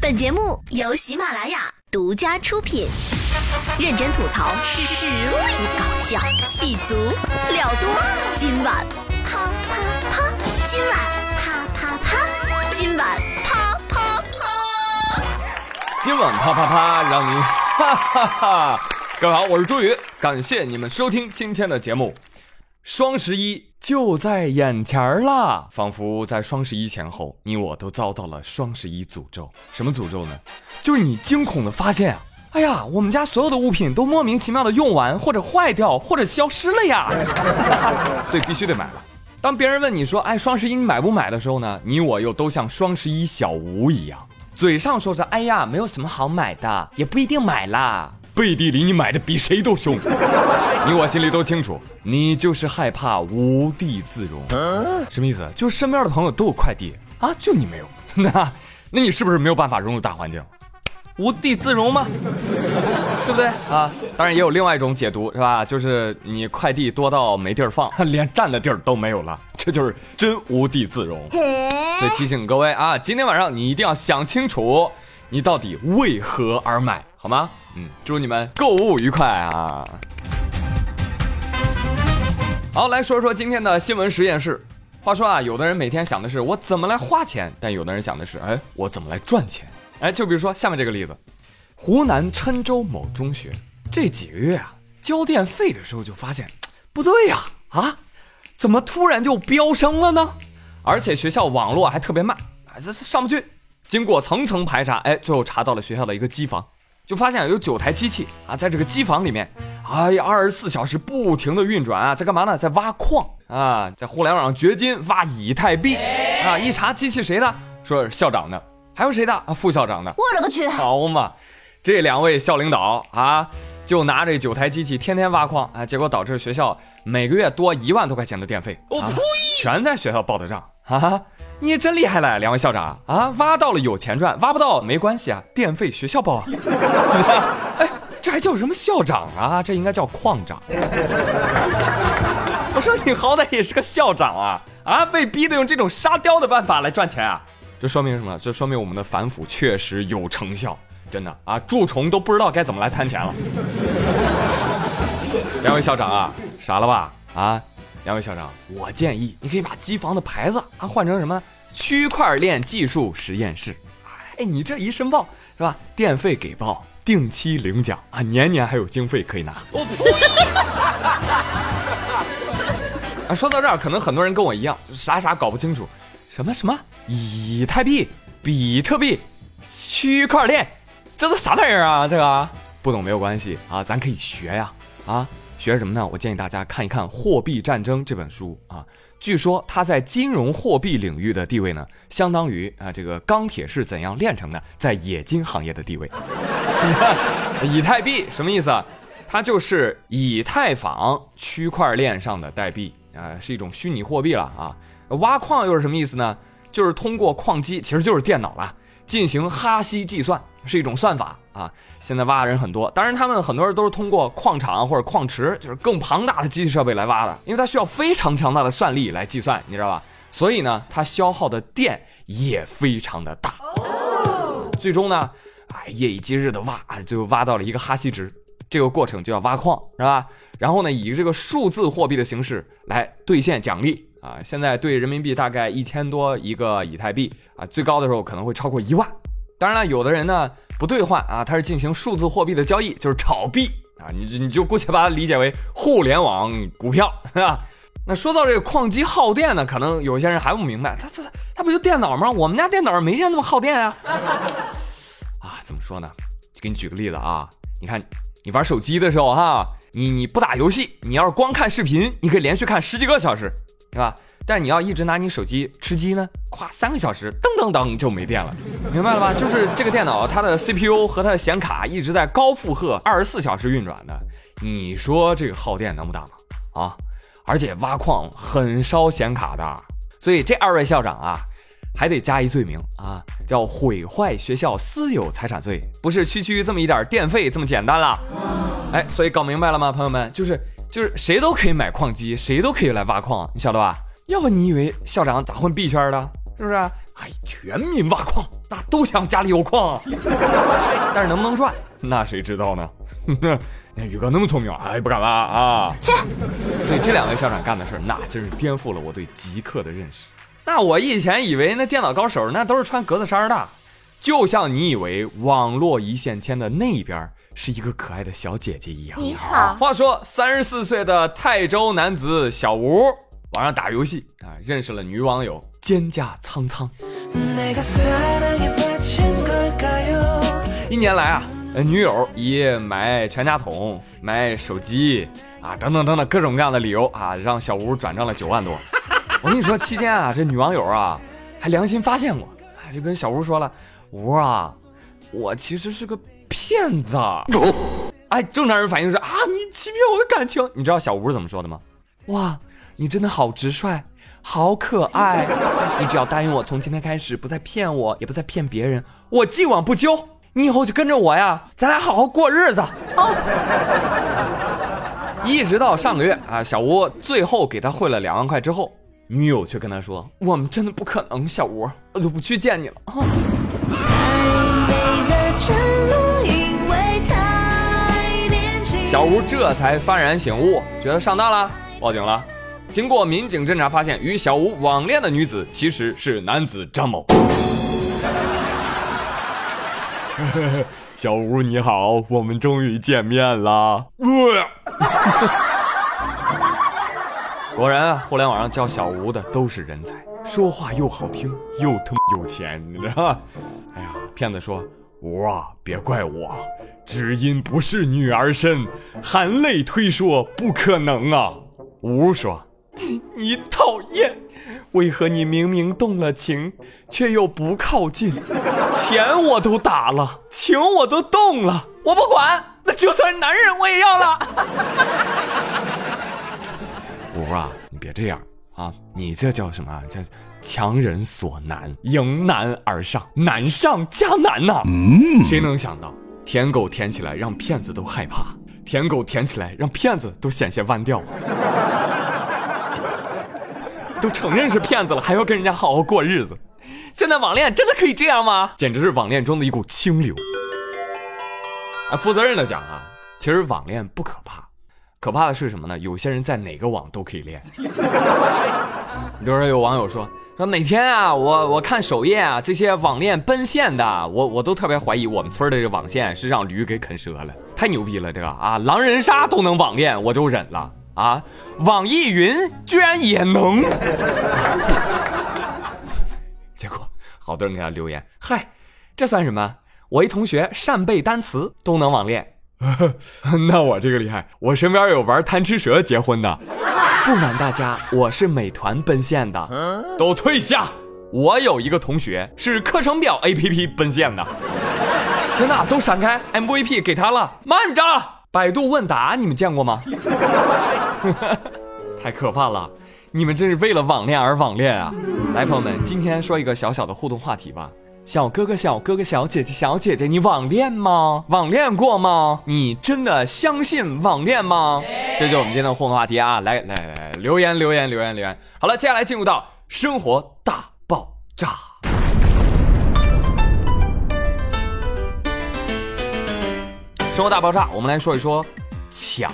本节目由喜马拉雅独家出品，认真吐槽，实力搞笑，戏足了多。今晚啪啪啪，今晚啪啪啪，今晚啪啪啪。今晚啪啪啪，让你哈哈哈！各位好，我是朱宇，感谢你们收听今天的节目。双十一就在眼前儿啦，仿佛在双十一前后，你我都遭到了双十一诅咒。什么诅咒呢？就是你惊恐的发现啊，哎呀，我们家所有的物品都莫名其妙的用完，或者坏掉，或者消失了呀，所以必须得买了。当别人问你说，哎，双十一你买不买的时候呢，你我又都像双十一小吴一样，嘴上说着，哎呀，没有什么好买的，也不一定买啦。背地里你买的比谁都凶，你我心里都清楚，你就是害怕无地自容。什么意思？就身边的朋友都有快递啊，就你没有，那那你是不是没有办法融入大环境？无地自容吗？对不对啊？当然也有另外一种解读，是吧？就是你快递多到没地儿放，连站的地儿都没有了，这就是真无地自容。所以提醒各位啊，今天晚上你一定要想清楚，你到底为何而买，好吗？嗯，祝你们购物愉快啊！好，来说说今天的新闻实验室。话说啊，有的人每天想的是我怎么来花钱，但有的人想的是，哎，我怎么来赚钱？哎，就比如说下面这个例子，湖南郴州某中学这几个月啊，交电费的时候就发现不对呀，啊，怎么突然就飙升了呢？而且学校网络还特别慢，啊，这这上不去。经过层层排查，哎，最后查到了学校的一个机房。就发现有九台机器啊，在这个机房里面，哎呀，二十四小时不停的运转啊，在干嘛呢？在挖矿啊，在互联网上掘金挖以太币啊！一查机器谁的？说是校长的，还有谁的？啊，副校长的。我勒个去！好嘛，这两位校领导啊，就拿这九台机器天天挖矿啊，结果导致学校每个月多一万多块钱的电费，啊，全在学校报的账啊。你也真厉害了，两位校长啊！挖到了有钱赚，挖不到没关系啊，电费学校报啊。哎，这还叫什么校长啊？这应该叫矿长。我说你好歹也是个校长啊！啊，被逼的用这种沙雕的办法来赚钱啊！这说明什么？这说明我们的反腐确实有成效，真的啊！蛀虫都不知道该怎么来贪钱了。两位校长啊，傻了吧？啊！两位校长，我建议你可以把机房的牌子啊换成什么区块链技术实验室。哎，你这一申报是吧？电费给报，定期领奖啊，年年还有经费可以拿。啊，说到这儿，可能很多人跟我一样，就啥啥搞不清楚，什么什么以太币、比特币、区块链，这都啥玩意儿啊？这个不懂没有关系啊，咱可以学呀啊。学什么呢？我建议大家看一看《货币战争》这本书啊。据说它在金融货币领域的地位呢，相当于啊这个钢铁是怎样炼成的在冶金行业的地位。以太币什么意思？它就是以太坊区块链上的代币啊，是一种虚拟货币了啊。挖矿又是什么意思呢？就是通过矿机，其实就是电脑了，进行哈希计算。是一种算法啊！现在挖的人很多，当然他们很多人都是通过矿场或者矿池，就是更庞大的机器设备来挖的，因为它需要非常强大的算力来计算，你知道吧？所以呢，它消耗的电也非常的大。最终呢，哎，夜以继日的挖，就挖到了一个哈希值，这个过程就要挖矿，是吧？然后呢，以这个数字货币的形式来兑现奖励啊！现在兑人民币大概一千多一个以太币啊，最高的时候可能会超过一万。当然了，有的人呢不兑换啊，他是进行数字货币的交易，就是炒币啊，你你就姑且把它理解为互联网股票，是吧？那说到这个矿机耗电呢，可能有些人还不明白，它它它不就电脑吗？我们家电脑没见那么耗电啊！啊，怎么说呢？给你举个例子啊，你看你玩手机的时候哈，你你不打游戏，你要是光看视频，你可以连续看十几个小时，对吧？但你要一直拿你手机吃鸡呢，咵三个小时，噔噔噔就没电了，明白了吧？就是这个电脑它的 CPU 和它的显卡一直在高负荷二十四小时运转的，你说这个耗电能不大吗？啊，而且挖矿很烧显卡的，所以这二位校长啊，还得加一罪名啊，叫毁坏学校私有财产罪，不是区区这么一点电费这么简单了。哎，所以搞明白了吗，朋友们？就是就是谁都可以买矿机，谁都可以来挖矿，你晓得吧？要不你以为校长咋混币圈的？是不是？哎，全民挖矿，那都想家里有矿啊。但是能不能赚，那谁知道呢？你 看宇哥那么聪明，哎，不敢挖啊。切！所以这两位校长干的事儿，那真是颠覆了我对极客的认识。那我以前以为那电脑高手那都是穿格子衫的，就像你以为网络一线牵的那一边是一个可爱的小姐姐一样。你好。话说，三十四岁的泰州男子小吴，网上打游戏啊，认识了女网友蒹葭苍苍。一年来啊，女友以买全家桶、买手机啊等等等等各种各样的理由啊，让小吴转账了九万多。我跟你说，期间啊，这女网友啊还良心发现过，就跟小吴说了：“吴啊，我其实是个骗子。”哎，正常人反应是啊，你欺骗我的感情。你知道小吴怎么说的吗？哇，你真的好直率，好可爱。你只要答应我，从今天开始不再骗我，也不再骗别人，我既往不咎。你以后就跟着我呀，咱俩好好过日子啊。一直到上个月啊，小吴最后给他汇了两万块之后。女友却跟他说：“我们真的不可能，小吴，我就不去见你了。”小吴这才幡然醒悟，觉得上当了，报警了。经过民警侦查，发现与小吴网恋的女子其实是男子张某。小吴你好，我们终于见面了。果然啊，互联网上叫小吴的都是人才，说话又好听，又他妈有钱，你知道吧？哎呀，骗子说吴啊，别怪我，只因不是女儿身，含泪推说不可能啊。吴说，你讨厌，为何你明明动了情，却又不靠近？钱我都打了，情我都动了，我不管，那就算男人我也要了。五啊，你别这样啊！你这叫什么？叫强人所难，迎难而上，难上加难呐！嗯，谁能想到舔狗舔起来让骗子都害怕，舔狗舔起来让骗子都险些弯掉，都承认是骗子了，还要跟人家好好过日子。现在网恋真的可以这样吗？简直是网恋中的一股清流。啊，负责任的讲啊，其实网恋不可怕。可怕的是什么呢？有些人在哪个网都可以练。比如说有网友说说哪天啊，我我看首页啊，这些网恋奔现的，我我都特别怀疑我们村的这网线是让驴给啃折了，太牛逼了这个啊！狼人杀都能网恋，我就忍了啊！网易云居然也能，结果好多人给他留言，嗨，这算什么？我一同学善背单词都能网恋。那我这个厉害，我身边有玩贪吃蛇结婚的。不瞒大家，我是美团奔现的，都退下。我有一个同学是课程表 APP 奔现的。天哪，都闪开！MVP 给他了，慢着。百度问答你们见过吗？太可怕了！你们真是为了网恋而网恋啊！来，朋友们，今天说一个小小的互动话题吧。小哥哥，小哥哥，小姐姐，小姐姐，你网恋吗？网恋过吗？你真的相信网恋吗？这就是我们今天的互动话题啊！来来来，留言留言留言留言。好了，接下来进入到生活大爆炸。生活大爆炸，我们来说一说抢。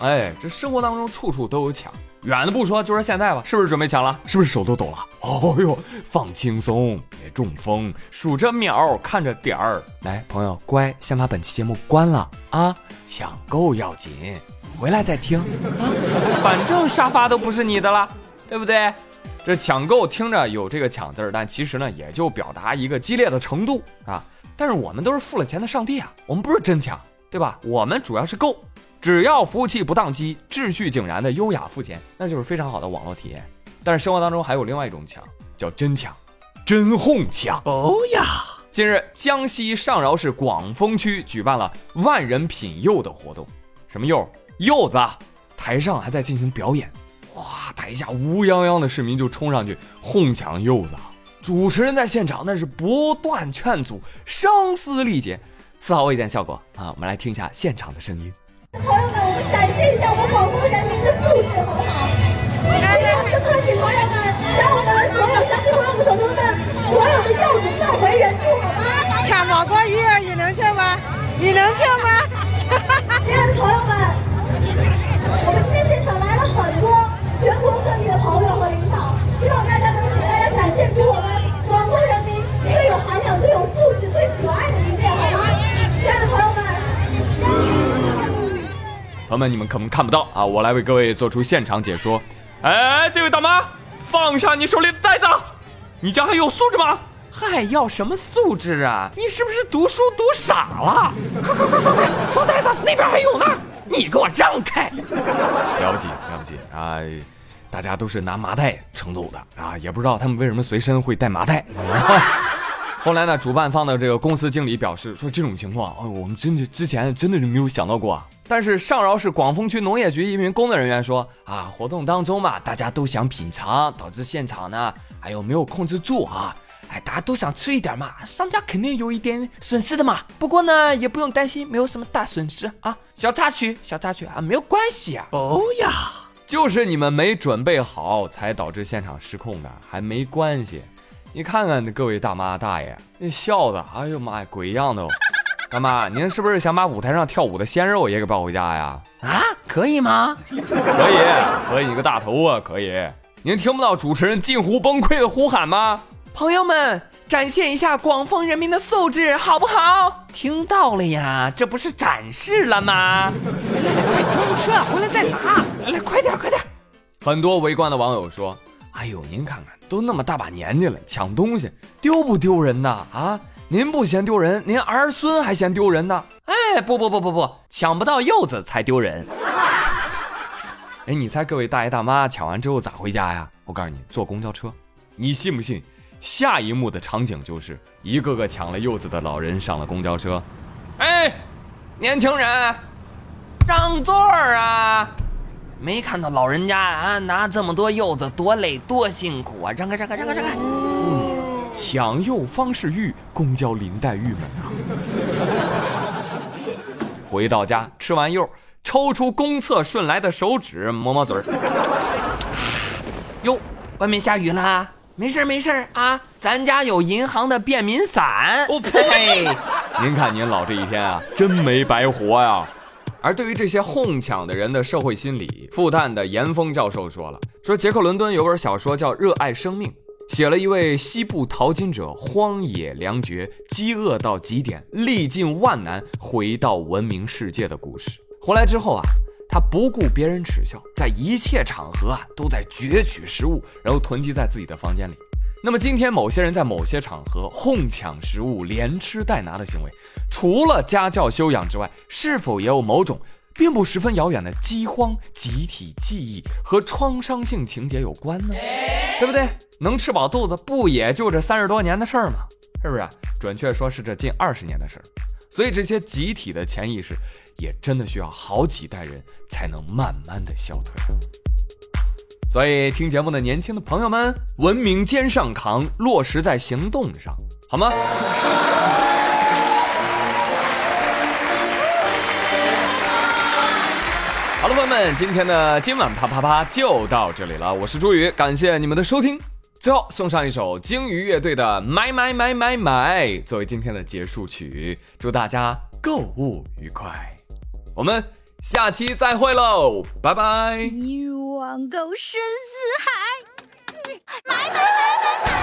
哎，这生活当中处处都有抢。远的不说，就说现在吧，是不是准备抢了？是不是手都抖了？哦呦，放轻松，别中风，数着秒，看着点儿。来，朋友，乖，先把本期节目关了啊！抢购要紧，回来再听啊。反正沙发都不是你的了，对不对？这抢购听着有这个抢字儿，但其实呢，也就表达一个激烈的程度啊。但是我们都是付了钱的上帝啊，我们不是真抢，对吧？我们主要是够。只要服务器不宕机，秩序井然的优雅付钱，那就是非常好的网络体验。但是生活当中还有另外一种抢，叫真抢，真哄抢。哦呀！近日，江西上饶市广丰区举办了万人品柚的活动。什么柚？柚子。台上还在进行表演。哇！台下乌泱泱的市民就冲上去哄抢柚子。主持人在现场，那是不断劝阻，声嘶力竭，丝毫未见效果。啊，我们来听一下现场的声音。朋友们，我们展现一下我们广东人民的素质好不好？来，对不请朋友们，将我们所有乡亲朋友们手中的所有的柚子放回原处好吗？抢宝贵医院，你能劝吗？你能劝吗？哈哈哈。亲爱的。友们，你们可能看不到啊，我来为各位做出现场解说。哎，这位大妈，放下你手里的袋子，你家还有素质吗？还要什么素质啊？你是不是读书读傻了？快快快快快，装袋子，那边还有呢！你给我让开！了不起了不起啊！大家都是拿麻袋盛走的啊，也不知道他们为什么随身会带麻袋。后来呢，主办方的这个公司经理表示说，这种情况，哦，我们真的之前真的是没有想到过啊。但是上饶市广丰区农业局一名工作人员说，啊，活动当中嘛，大家都想品尝，导致现场呢，哎呦没有控制住啊？哎，大家都想吃一点嘛，商家肯定有一点损失的嘛。不过呢，也不用担心，没有什么大损失啊，小插曲，小插曲啊，没有关系啊。哦呀，就是你们没准备好，才导致现场失控的，还没关系。你看看各位大妈大爷，那笑的，哎呦妈呀，鬼样的！大妈，您是不是想把舞台上跳舞的鲜肉也给抱回家呀？啊，可以吗？可以，可以个大头啊，可以。您听不到主持人近乎崩溃的呼喊吗？朋友们，展现一下广丰人民的素质，好不好？听到了呀，这不是展示了吗？来来快装车回来再拿，来来，快点快点！很多围观的网友说：“哎呦，您看看，都那么大把年纪了，抢东西丢不丢人呐？啊？”您不嫌丢人，您儿孙还嫌丢人呢？哎，不不不不不，抢不到柚子才丢人。哎，你猜各位大爷大妈抢完之后咋回家呀？我告诉你，坐公交车。你信不信？下一幕的场景就是一个个抢了柚子的老人上了公交车。哎，年轻人，让座啊！没看到老人家啊拿这么多柚子多累多辛苦啊！让开让开让开让开！抢诱方世玉，公交林黛玉们啊！回到家，吃完柚，抽出公厕顺来的手指，抹抹嘴儿。哟，外面下雨啦，没事没事啊，咱家有银行的便民伞。我呸！您看您老这一天啊，真没白活呀。而对于这些哄抢的人的社会心理，复旦的严峰教授说了，说杰克伦敦有本小说叫《热爱生命》。写了一位西部淘金者荒野良绝，饥饿到极点，历尽万难回到文明世界的故事。回来之后啊，他不顾别人耻笑，在一切场合啊都在攫取食物，然后囤积在自己的房间里。那么今天某些人在某些场合哄抢食物、连吃带拿的行为，除了家教修养之外，是否也有某种？并不十分遥远的饥荒、集体记忆和创伤性情节有关呢，对不对？能吃饱肚子，不也就这三十多年的事儿吗？是不是？准确说是这近二十年的事儿。所以这些集体的潜意识，也真的需要好几代人才能慢慢的消退。所以听节目的年轻的朋友们，文明肩上扛，落实在行动上，好吗？好了，朋友们，今天的今晚啪啪啪就到这里了。我是朱宇，感谢你们的收听。最后送上一首鲸鱼乐队的《买买买买买》作为今天的结束曲，祝大家购物愉快。我们下期再会喽，拜拜。一如网购深似海，买买买买买。